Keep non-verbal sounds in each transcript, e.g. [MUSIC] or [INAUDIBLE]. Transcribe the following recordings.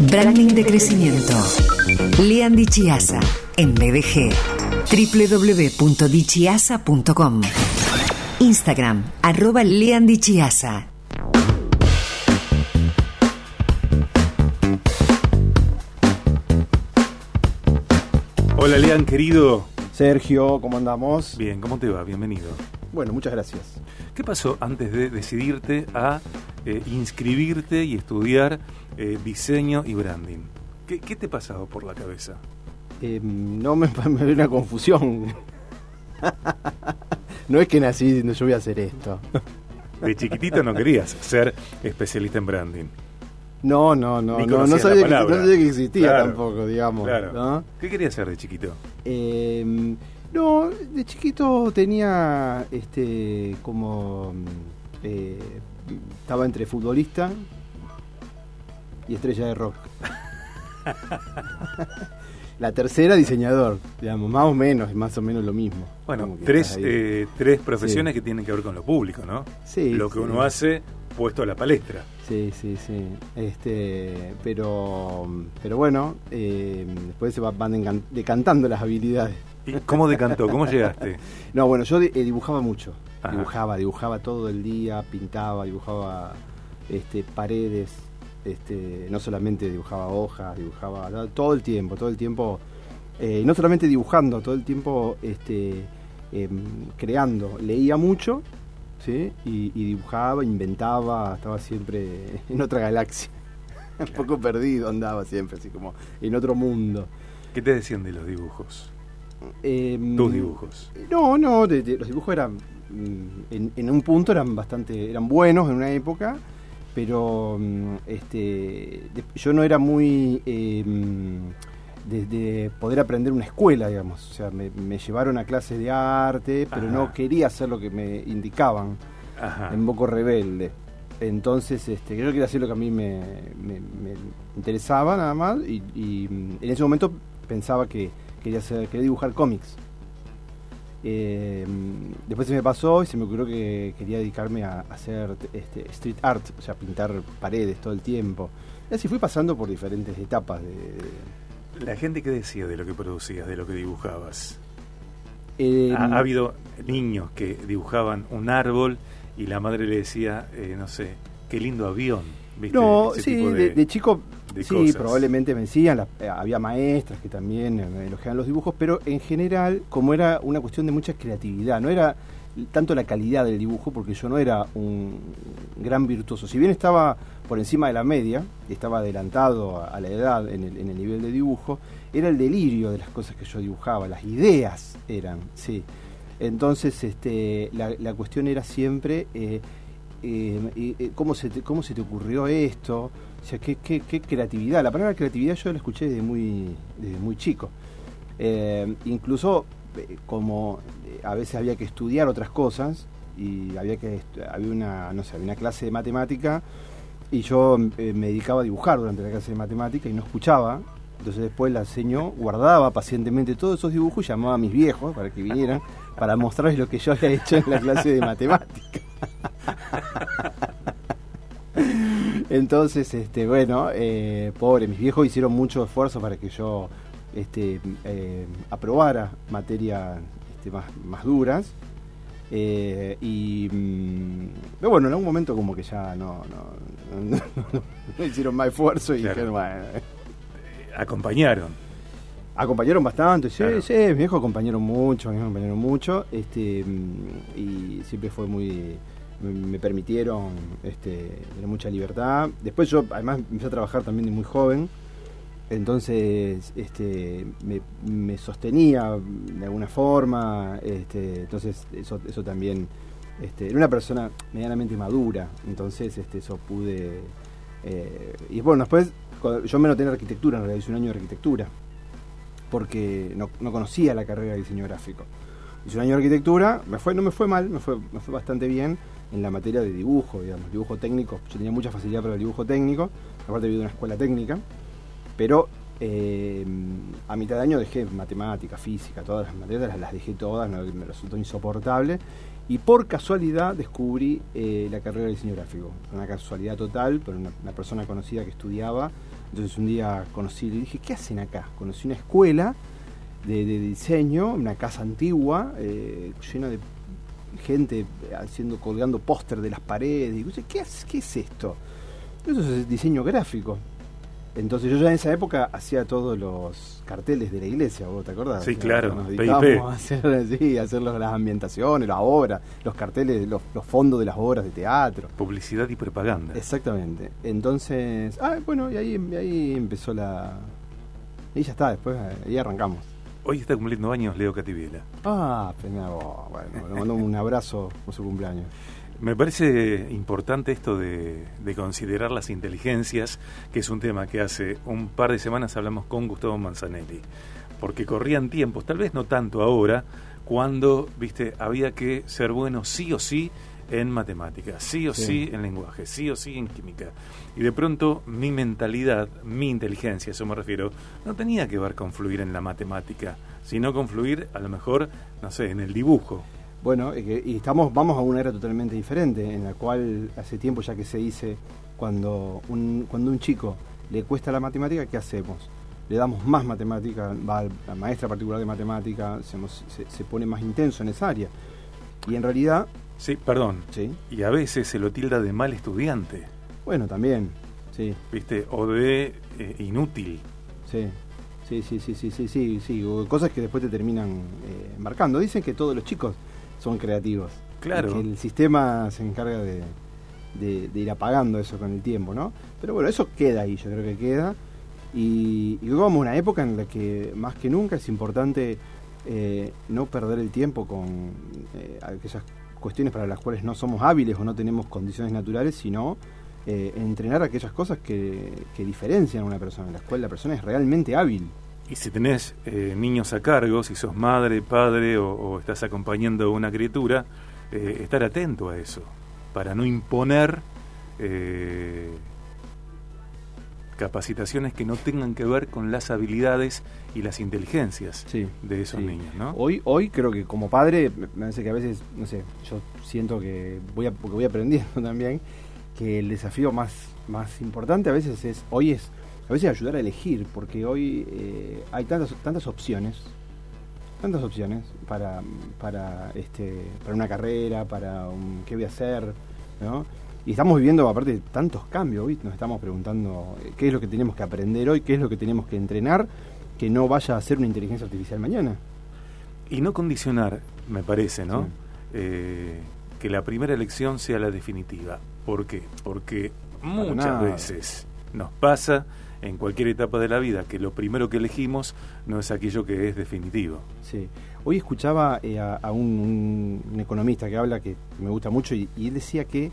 Branding de crecimiento. Lean Dichiasa en BDG. www.dichiasa.com. Instagram, arroba. Hola Lean, querido. Sergio, ¿cómo andamos? Bien, ¿cómo te va? Bienvenido. Bueno, muchas gracias. ¿Qué pasó antes de decidirte a eh, inscribirte y estudiar eh, diseño y branding? ¿Qué, ¿Qué, te ha pasado por la cabeza? Eh, no me, [LAUGHS] me ve una confusión. [LAUGHS] no es que nací diciendo yo voy a hacer esto. [LAUGHS] De chiquitito no querías ser especialista en branding. No, no, no, no, no, sabía que, no, sabía que, existía claro, tampoco, digamos. Claro. ¿no? ¿Qué querías hacer de chiquito? Eh, no, de chiquito tenía este como eh, estaba entre futbolista y estrella de rock. [LAUGHS] La tercera, diseñador, digamos, más o menos, más o menos lo mismo. Bueno, tres, eh, tres profesiones sí. que tienen que ver con lo público, ¿no? Sí. Lo que sí. uno hace puesto a la palestra. Sí, sí, sí. Este, pero, pero bueno, eh, después se van decantando las habilidades. ¿Y [LAUGHS] cómo decantó? ¿Cómo llegaste? no, bueno, yo eh, dibujaba mucho. Ajá. Dibujaba, dibujaba todo el día, pintaba, dibujaba este, paredes, este, no solamente dibujaba hojas, dibujaba todo el tiempo, todo el tiempo, eh, no solamente dibujando, todo el tiempo este, eh, creando. Leía mucho ¿sí? y, y, dibujaba, inventaba, estaba siempre [LAUGHS] en otra galaxia. [LAUGHS] Un poco perdido andaba siempre, así como en otro mundo. ¿Qué te decían de los dibujos? Eh, ¿Tus dibujos? No, no, de, de, los dibujos eran, mm, en, en, un punto eran bastante, eran buenos en una época, pero mm, este, yo no era muy eh, de, de, poder aprender una escuela, digamos. O sea, me, me llevaron a clases de arte, pero Ajá. no quería hacer lo que me indicaban Ajá. en Boco Rebelde. Entonces, este, yo quería hacer lo que a mí me, me, me interesaba nada más, y, y, mm, en ese momento pensaba que quería, hacer, quería dibujar cómics. Eh, después se me pasó y se me ocurrió que quería dedicarme a, hacer este, street art, o sea, pintar paredes todo el tiempo. Y así fui pasando por diferentes etapas de, ¿La gente qué decía de lo que producías, de lo que dibujabas? Eh, ha, ha, habido niños que dibujaban un árbol y la madre le decía, eh, no sé, qué lindo avión. ¿Viste? No, Ese sí, tipo de, de, chico de sí, cosas. probablemente me decían, la, eh, había maestras que también eh, me elogiaban los dibujos, pero en general, como era una cuestión de mucha creatividad, no era tanto la calidad del dibujo, porque yo no era un gran virtuoso. Si bien estaba por encima de la media, estaba adelantado a la edad en el, en el nivel de dibujo, era el delirio de las cosas que yo dibujaba, las ideas eran, sí. Entonces, este, la, la cuestión era siempre eh, eh, eh, ¿cómo, se te, cómo se te ocurrió esto, o sea, qué, qué, creatividad. La palabra creatividad yo la escuché desde muy, desde muy chico. Eh, incluso como a veces había que estudiar otras cosas y había que había una no sé había una clase de matemática y yo eh, me dedicaba a dibujar durante la clase de matemática y no escuchaba entonces después la enseñó guardaba pacientemente todos esos dibujos y llamaba a mis viejos para que vinieran para mostrarles lo que yo había hecho en la clase de matemática entonces este bueno eh, pobre mis viejos hicieron mucho esfuerzo para que yo este, eh, aprobara materias este, más, más, duras. Eh, y mm, pero bueno, en algún momento como que ya no, no, no, [LAUGHS] no hicieron más esfuerzo y Claro. dijeron, bueno, Acompañaron. acompañaron bastante, sí, Claro. sí, mis viejos acompañaron mucho, mis viejos acompañaron mucho, este, mm, y siempre fue muy, me, permitieron este, mucha libertad. Después yo además empecé a trabajar también de muy joven, entonces este, me, me sostenía de alguna forma, este, entonces eso, eso también, este, era una persona medianamente madura, entonces este, eso pude... eh, y bueno, después yo me noté en arquitectura, en realidad hice un año de arquitectura, porque no, no conocía la carrera de diseño gráfico. Hice un año de arquitectura, me fue, no me fue mal, me fue, me fue bastante bien en la materia de dibujo, digamos, dibujo técnico. Yo tenía mucha facilidad para el dibujo técnico, aparte viví en una escuela técnica, pero eh, a mitad de año dejé matemática, física, todas las materias las, dejé todas, me resultó insoportable. Y por casualidad descubrí eh, la carrera de diseño gráfico. Una casualidad total, pero una, persona conocida que estudiaba. Entonces un día conocí y dije, ¿qué hacen acá? Conocí una escuela de, de diseño, una casa antigua, eh, llena de gente haciendo, colgando póster de las paredes. Y ¿qué es, ¿qué es esto? Eso es diseño gráfico. Entonces yo ya en esa época hacía todos los carteles de la iglesia, ¿vos te acordás? Sí, claro, Nos dedicábamos a hacer, [LAUGHS] sí, a hacer las ambientaciones, las obras, los carteles, los, los, fondos de las obras de teatro. Publicidad y propaganda. Exactamente. Entonces, ah, bueno, y ahí, ahí empezó la... Y ya está, después ahí arrancamos. Hoy está cumpliendo años Leo Cativiela. Ah, pena vos. Bueno, le mando un abrazo por su cumpleaños. Me parece importante esto de, de, considerar las inteligencias, que es un tema que hace un par de semanas hablamos con Gustavo Manzanelli, porque corrían tiempos, tal vez no tanto ahora, cuando, viste, había que ser bueno sí o sí en matemáticas, sí o sí. sí en lenguaje, sí o sí en química. Y de pronto mi mentalidad, mi inteligencia, a eso me refiero, no tenía que ver con fluir en la matemática, sino con fluir a lo mejor, no sé, en el dibujo. Bueno, y estamos, vamos a una era totalmente diferente, en la cual hace tiempo ya que se dice, cuando un, cuando un chico le cuesta la matemática, ¿qué hacemos? Le damos más matemática, va a la maestra particular de matemática, se, se, se pone más intenso en esa área. Y en realidad... Sí, perdón. Sí. Y a veces se lo tilda de mal estudiante. Bueno, también, sí. ¿Viste? O de eh, inútil. Sí. Sí, sí, sí, sí, sí, sí, sí, cosas que después te terminan eh, marcando. Dicen que todos los chicos son creativos. Claro. que el sistema se encarga de, de, de, ir apagando eso con el tiempo, ¿no? Pero bueno, eso queda ahí, yo creo que queda. Y, y vamos a una época en la que más que nunca es importante eh, no perder el tiempo con eh, aquellas cuestiones para las cuales no somos hábiles o no tenemos condiciones naturales, sino eh, entrenar aquellas cosas que, que, diferencian a una persona, en las cuales la persona es realmente hábil. Y si tenés eh, niños a cargo, si sos madre, padre o, estás acompañando a una criatura, eh, estar atento a eso, para no imponer capacitaciones que no tengan que ver con las habilidades y las inteligencias sí, de esos sí. niños, ¿no? Hoy, hoy creo que como padre, me parece que a veces, no sé, yo siento que voy a, porque voy aprendiendo [LAUGHS] también, que el desafío más, más importante a veces es, hoy es, a veces ayudar a elegir, porque hoy eh, hay tantas, tantas opciones, tantas opciones para, para, este, para una carrera, para un, qué voy a hacer, ¿no? Y estamos viviendo, aparte, tantos cambios, ¿viste? nos estamos preguntando eh, qué es lo que tenemos que aprender hoy, qué es lo que tenemos que entrenar, que no vaya a ser una inteligencia artificial mañana. Y no condicionar, me parece, ¿no? Sí. Eh, que la primera elección sea la definitiva. ¿Por qué? Porque muchas nada. veces nos pasa en cualquier etapa de la vida que lo primero que elegimos no es aquello que es definitivo. Sí. Hoy escuchaba eh, a, a un, un, economista que habla que me gusta mucho y, y él decía que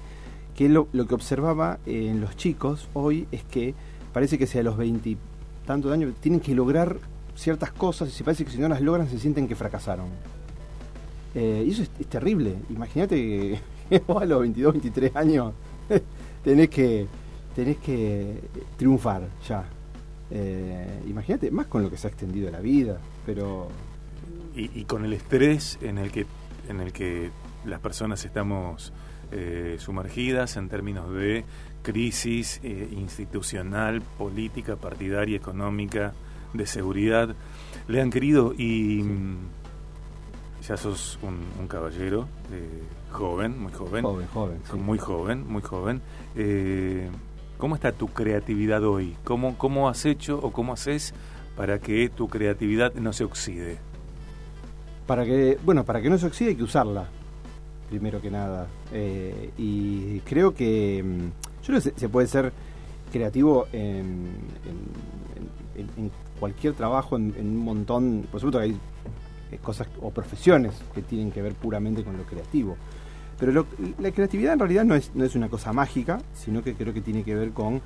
que lo, lo, que observaba en los chicos hoy es que parece que sea a los 20 tantos años tienen que lograr ciertas cosas y se parece que si no las logran se sienten que fracasaron. Eh, y eso es, es terrible. Imagínate que [LAUGHS] vos a los 22, 23 años [LAUGHS] tenés que tenés que triunfar ya. Eh, Imagínate, más con lo que se ha extendido la vida, pero... Y, y, con el estrés en el que, en el que las personas estamos eh, sumergidas en términos de crisis eh, institucional, política, partidaria, económica, de seguridad. Le han querido y sí. ya sos un, un caballero eh, joven, muy joven, joven, joven sí. muy joven, muy joven. Eh, ¿Cómo está tu creatividad hoy? ¿Cómo, ¿Cómo has hecho o cómo haces para que tu creatividad no se oxide? Para que, bueno, para que no se oxide hay que usarla primero que nada. Eh, y creo que mm, yo se, puede ser creativo en, en, en, en cualquier trabajo, en, un montón, por supuesto que hay eh, cosas o profesiones que tienen que ver puramente con lo creativo. Pero lo, la creatividad en realidad no es, no es una cosa mágica, sino que creo que tiene que ver con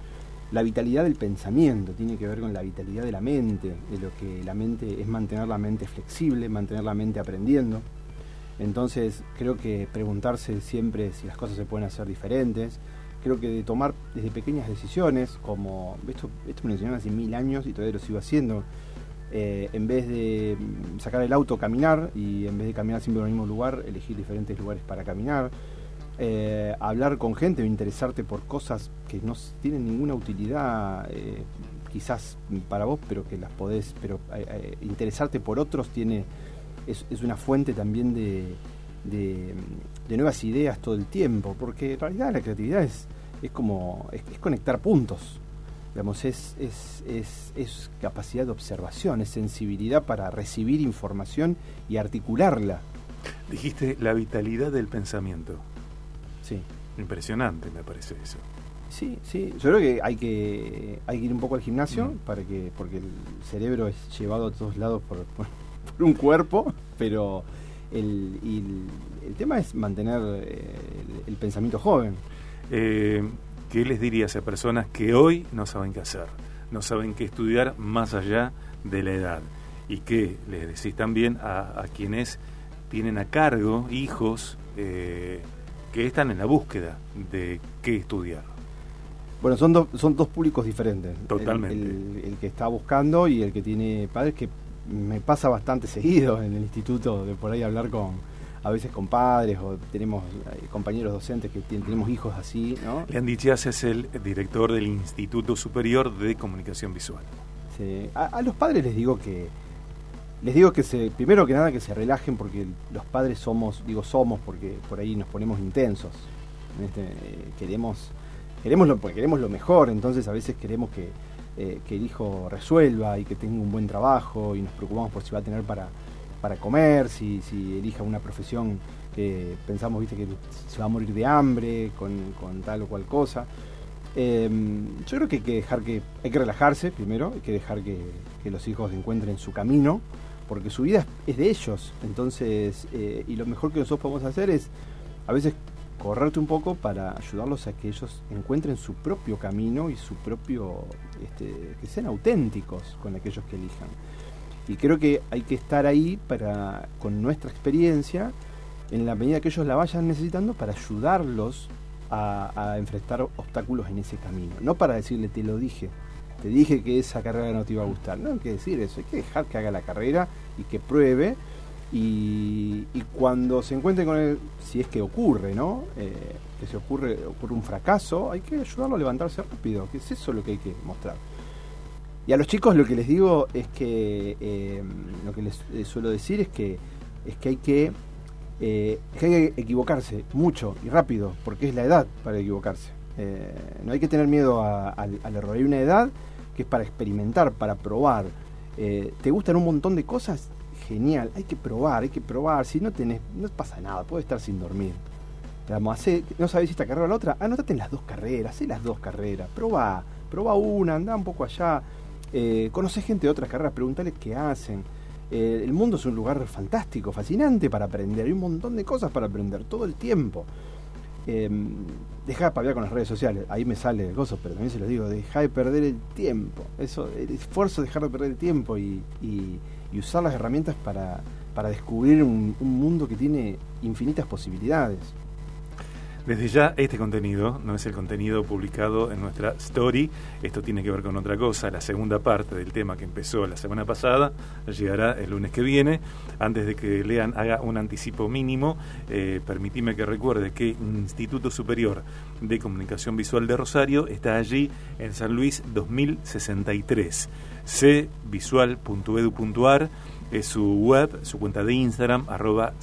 la vitalidad del pensamiento, tiene que ver con la vitalidad de la mente, de lo que la mente es mantener la mente flexible, mantener la mente aprendiendo. Entonces creo que preguntarse siempre si las cosas se pueden hacer diferentes, creo que de tomar desde pequeñas decisiones, como esto, me lo enseñaron hace mil años y todavía lo sigo haciendo, eh, en vez de mm, sacar el auto, caminar, y en vez de caminar siempre en el mismo lugar, elegir diferentes lugares para caminar. Eh, hablar con gente o interesarte por cosas que no tienen ninguna utilidad, eh, quizás para vos, pero que las podés, pero interesarte por otros tiene es, una fuente también de, de, nuevas ideas todo el tiempo, porque en realidad la creatividad es, es como es conectar puntos digamos, es, es, es, es, capacidad de observación, es sensibilidad para recibir información y articularla. Dijiste la vitalidad del pensamiento. Sí. Impresionante, me parece eso. Sí, sí. Yo creo que hay que, hay que ir un poco al gimnasio mm. para que, porque el cerebro es llevado a todos lados por, por, un cuerpo, pero el, el, tema es mantener eh, el, el pensamiento joven. Eh, ¿qué les dirías a personas que hoy no saben qué hacer? No saben qué estudiar más allá de la edad. ¿Y qué les decís también a, quienes tienen a cargo hijos eh, que están en la búsqueda de qué estudiar? Bueno, son, son dos públicos diferentes. Totalmente. El, que está buscando y el que tiene padres, que me pasa bastante seguido en el instituto de por ahí hablar con, a veces con padres o tenemos eh, compañeros docentes que tenemos hijos así, ¿no? Lean Dichias es el director del Instituto Superior de Comunicación Visual. Sí. A, los padres les digo que les digo que se primero que nada que se relajen porque los padres somos, digo somos porque por ahí nos ponemos intensos. Este, eh, queremos queremos lo queremos lo mejor, entonces a veces queremos que, eh, que el hijo resuelva y que tenga un buen trabajo y nos preocupamos por si va a tener para para comer, si, si elija una profesión que pensamos viste que se va a morir de hambre con, tal o cual cosa. Em, yo creo que hay que dejar que, hay que relajarse primero, hay que dejar que, los hijos encuentren su camino, porque su vida es de ellos. Entonces, eh, y lo mejor que nosotros podemos hacer es a veces correrte un poco para ayudarlos a que ellos encuentren su propio camino y su propio, este, que sean auténticos con aquellos que elijan. Y creo que hay que estar ahí para, con nuestra experiencia, en la medida que ellos la vayan necesitando, para ayudarlos a, enfrentar obstáculos en ese camino. No para decirle, te lo dije, te dije que esa carrera no te iba a gustar. No hay que decir eso, hay que dejar que haga la carrera y que pruebe. Y, cuando se encuentre con él, si es que ocurre, ¿no? Eh, que se ocurre, ocurre un fracaso, hay que ayudarlo a levantarse rápido, que es eso lo que hay que mostrar. Y a los chicos lo que les digo es que, eh, lo que les, suelo decir es que, es que hay que, eh, hay que equivocarse mucho y rápido, porque es la edad para equivocarse. Eh, no hay que tener miedo al, error. Hay una edad que es para experimentar, para probar. ¿Te gustan un montón de cosas? Genial, hay que probar, hay que probar. Si no tenés, no pasa nada, puedes estar sin dormir. no sabes si esta carrera o la otra, anótate en las dos carreras, haz las dos carreras, proba, proba una, anda un poco allá eh, gente de otras carreras, pregúntales qué hacen. Eh, el mundo es un lugar fantástico, fascinante para aprender. Hay un montón de cosas para aprender todo el tiempo. Eh, deja de paviar con las redes sociales. Ahí me sale el gozo, pero también se lo digo. Deja de perder el tiempo. Eso, el esfuerzo de dejar de perder el tiempo y, usar las herramientas para, descubrir un mundo que tiene infinitas posibilidades. Desde ya, este contenido no es el contenido publicado en nuestra story. Esto tiene que ver con otra cosa. La segunda parte del tema que empezó la semana pasada llegará el lunes que viene. Antes de que lean, haga un anticipo mínimo. Eh, permitime que recuerde que Instituto Superior de Comunicación Visual de Rosario está allí en San Luis 2063. cvisual.edu.ar es su web, su cuenta de Instagram, arroba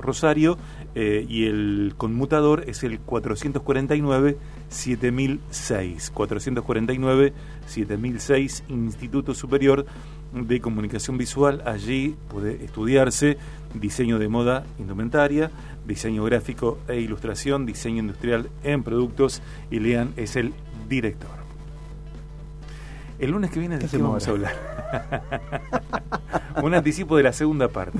Rosario eh, y el conmutador es el 449 7006 449 7006 Instituto Superior de Comunicación Visual. Allí puede estudiarse diseño de moda indumentaria diseño gráfico e ilustración diseño industrial en productos y Lean es el director el lunes que viene de vamos a hablar. Un anticipo de la segunda parte.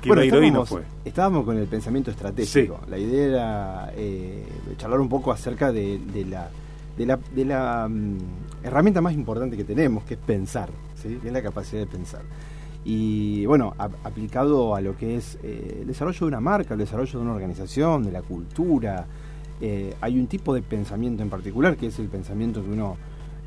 Que bueno, estábamos, fue. estábamos con el pensamiento estratégico. La idea era eh, charlar un poco acerca de, la, de la, de la mm, herramienta más importante que tenemos, que es pensar, ¿sí? que es la capacidad de pensar. Y bueno, aplicado a lo que es eh, el desarrollo de una marca, el desarrollo de una organización, de la cultura, eh, hay un tipo de pensamiento en particular, que es el pensamiento que uno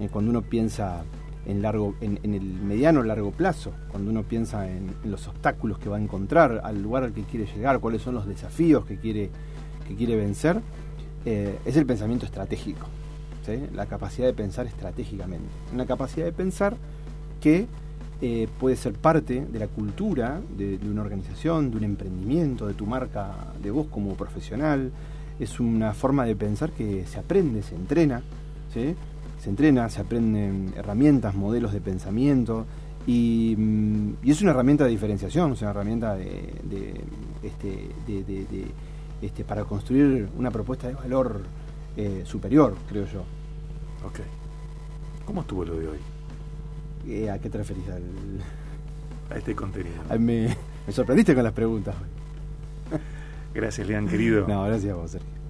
cuando uno piensa en, largo, en, el mediano o largo plazo, cuando uno piensa en, los obstáculos que va a encontrar, al lugar al que quiere llegar, cuáles son los desafíos que quiere, que quiere vencer, eh, es el pensamiento estratégico, la capacidad de pensar estratégicamente. Una capacidad de pensar que eh, puede ser parte de la cultura de, una organización, de un emprendimiento, de tu marca, de vos como profesional. Es una forma de pensar que se aprende, se entrena, se entrena, se aprenden herramientas, modelos de pensamiento y, mm, es una herramienta de diferenciación, es una herramienta de, este, este, para construir una propuesta de valor eh, superior, creo yo. Ok. ¿Cómo estuvo lo de hoy? Eh, ¿A qué te referís? A este contenido. me, me sorprendiste con las preguntas. Gracias, Lean, querido. No, gracias a vos, Sergio.